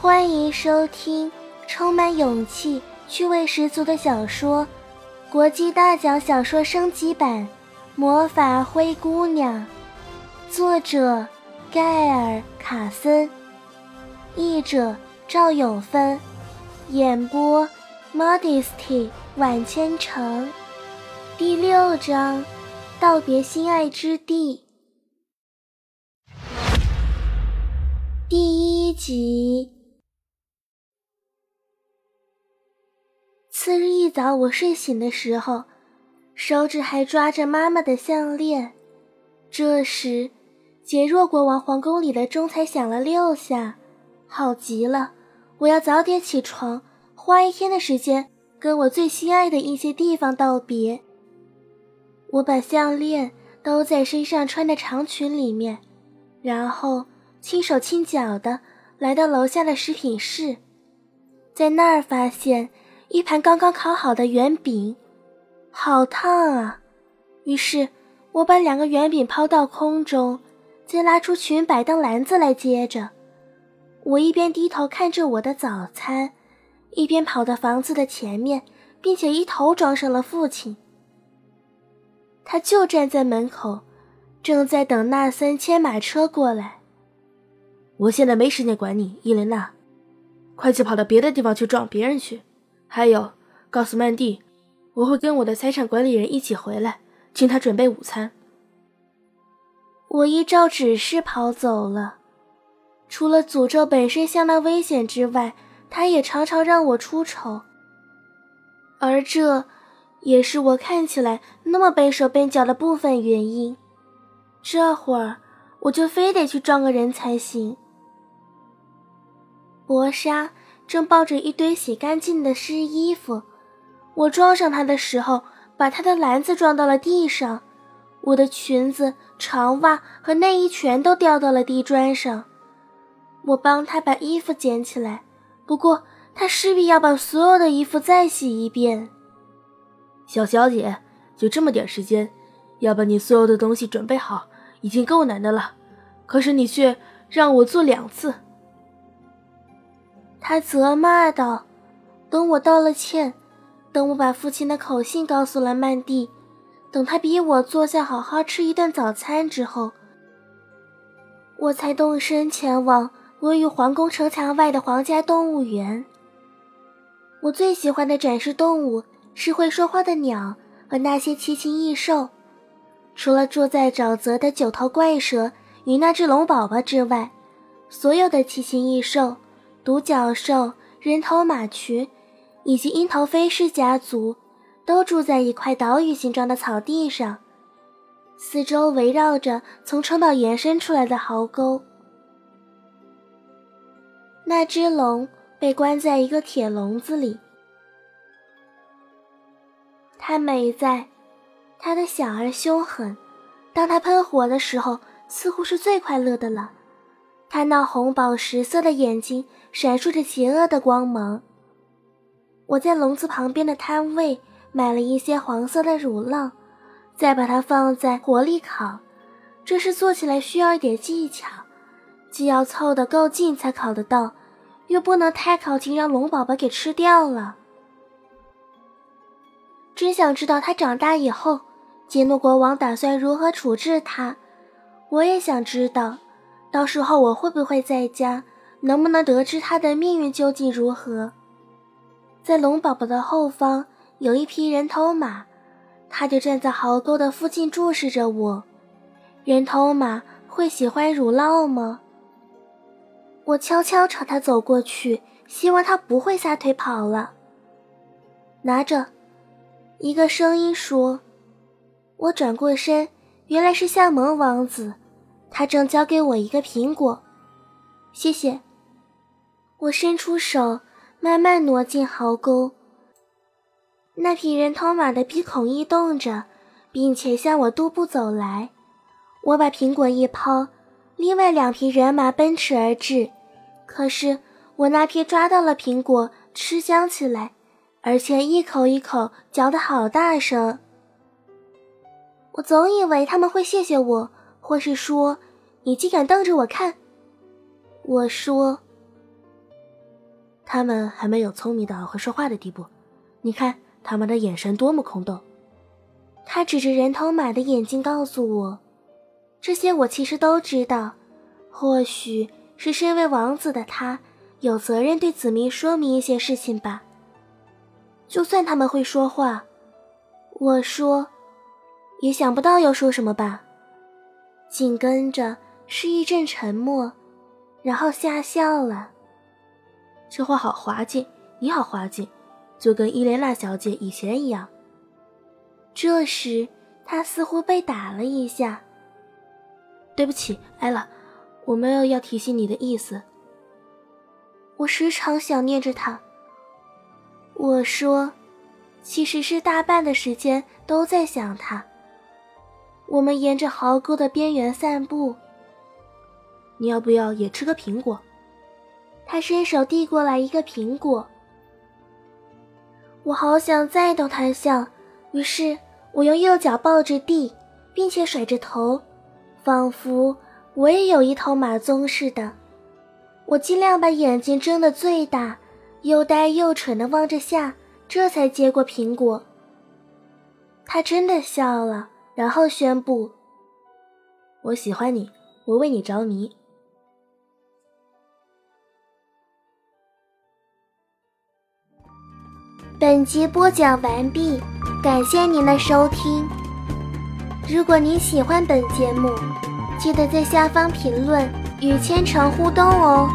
欢迎收听充满勇气、趣味十足的小说《国际大奖小说升级版：魔法灰姑娘》，作者盖尔·卡森，译者赵永芬，演播 Modesty 晚千城，第六章道别心爱之地，第一集。次日一早，我睡醒的时候，手指还抓着妈妈的项链。这时，杰若国王皇宫里的钟才响了六下，好极了！我要早点起床，花一天的时间跟我最心爱的一些地方道别。我把项链兜在身上穿的长裙里面，然后轻手轻脚的来到楼下的食品室，在那儿发现。一盘刚刚烤好的圆饼，好烫啊！于是我把两个圆饼抛到空中，再拉出裙摆当篮子来接着。我一边低头看着我的早餐，一边跑到房子的前面，并且一头撞上了父亲。他就站在门口，正在等纳森牵马车过来。我现在没时间管你，伊莲娜，快去跑到别的地方去撞别人去。还有，告诉曼蒂，我会跟我的财产管理人一起回来，请他准备午餐。我依照指示跑走了。除了诅咒本身相当危险之外，他也常常让我出丑，而这也是我看起来那么笨手笨脚的部分原因。这会儿我就非得去撞个人才行。薄纱。正抱着一堆洗干净的湿衣服，我撞上他的时候，把他的篮子撞到了地上，我的裙子、长袜和内衣全都掉到了地砖上。我帮他把衣服捡起来，不过他势必要把所有的衣服再洗一遍。小小姐，就这么点时间，要把你所有的东西准备好，已经够难的了，可是你却让我做两次。他责骂道：“等我道了歉，等我把父亲的口信告诉了曼蒂，等他逼我坐下好好吃一顿早餐之后，我才动身前往位于皇宫城墙外的皇家动物园。我最喜欢的展示动物是会说话的鸟和那些奇禽异兽，除了住在沼泽的九头怪蛇与那只龙宝宝之外，所有的奇禽异兽。”独角兽、人头马群以及樱桃飞狮家族都住在一块岛屿形状的草地上，四周围绕着从城堡延伸出来的壕沟。那只龙被关在一个铁笼子里，它美在它的小而凶狠，当它喷火的时候，似乎是最快乐的了。它那红宝石色的眼睛闪烁着邪恶的光芒。我在笼子旁边的摊位买了一些黄色的乳酪，再把它放在火里烤。这是做起来需要一点技巧，既要凑得够近才烤得到，又不能太靠近让龙宝宝给吃掉了。真想知道他长大以后，杰诺国王打算如何处置他。我也想知道。到时候我会不会在家？能不能得知他的命运究竟如何？在龙宝宝的后方有一匹人头马，他就站在壕沟的附近注视着我。人头马会喜欢乳酪吗？我悄悄朝他走过去，希望他不会撒腿跑了。拿着，一个声音说。我转过身，原来是夏蒙王子。他正交给我一个苹果，谢谢。我伸出手，慢慢挪进壕沟。那匹人头马的鼻孔异动着，并且向我踱步走来。我把苹果一抛，另外两匹人马奔驰而至。可是我那匹抓到了苹果，吃香起来，而且一口一口嚼得好大声。我总以为他们会谢谢我。或是说，你竟敢瞪着我看？我说，他们还没有聪明到会说话的地步。你看他们的眼神多么空洞。他指着人头马的眼睛告诉我：“这些我其实都知道。或许是身为王子的他有责任对子民说明一些事情吧。就算他们会说话，我说，也想不到要说什么吧。”紧跟着是一阵沉默，然后吓笑了。这话好滑稽，你好滑稽，就跟伊莲娜小姐以前一样。这时，他似乎被打了一下。对不起，艾拉，我没有要提醒你的意思。我时常想念着他。我说，其实是大半的时间都在想他。我们沿着壕沟的边缘散步。你要不要也吃个苹果？他伸手递过来一个苹果。我好想再逗他笑，于是。我用右脚抱着地，并且甩着头，仿佛我也有一头马鬃似的。我尽量把眼睛睁得最大，又呆又蠢地望着下，这才接过苹果。他真的笑了，然后宣布：“我喜欢你，我为你着迷。”本集播讲完毕。感谢您的收听。如果您喜欢本节目，记得在下方评论与千城互动哦。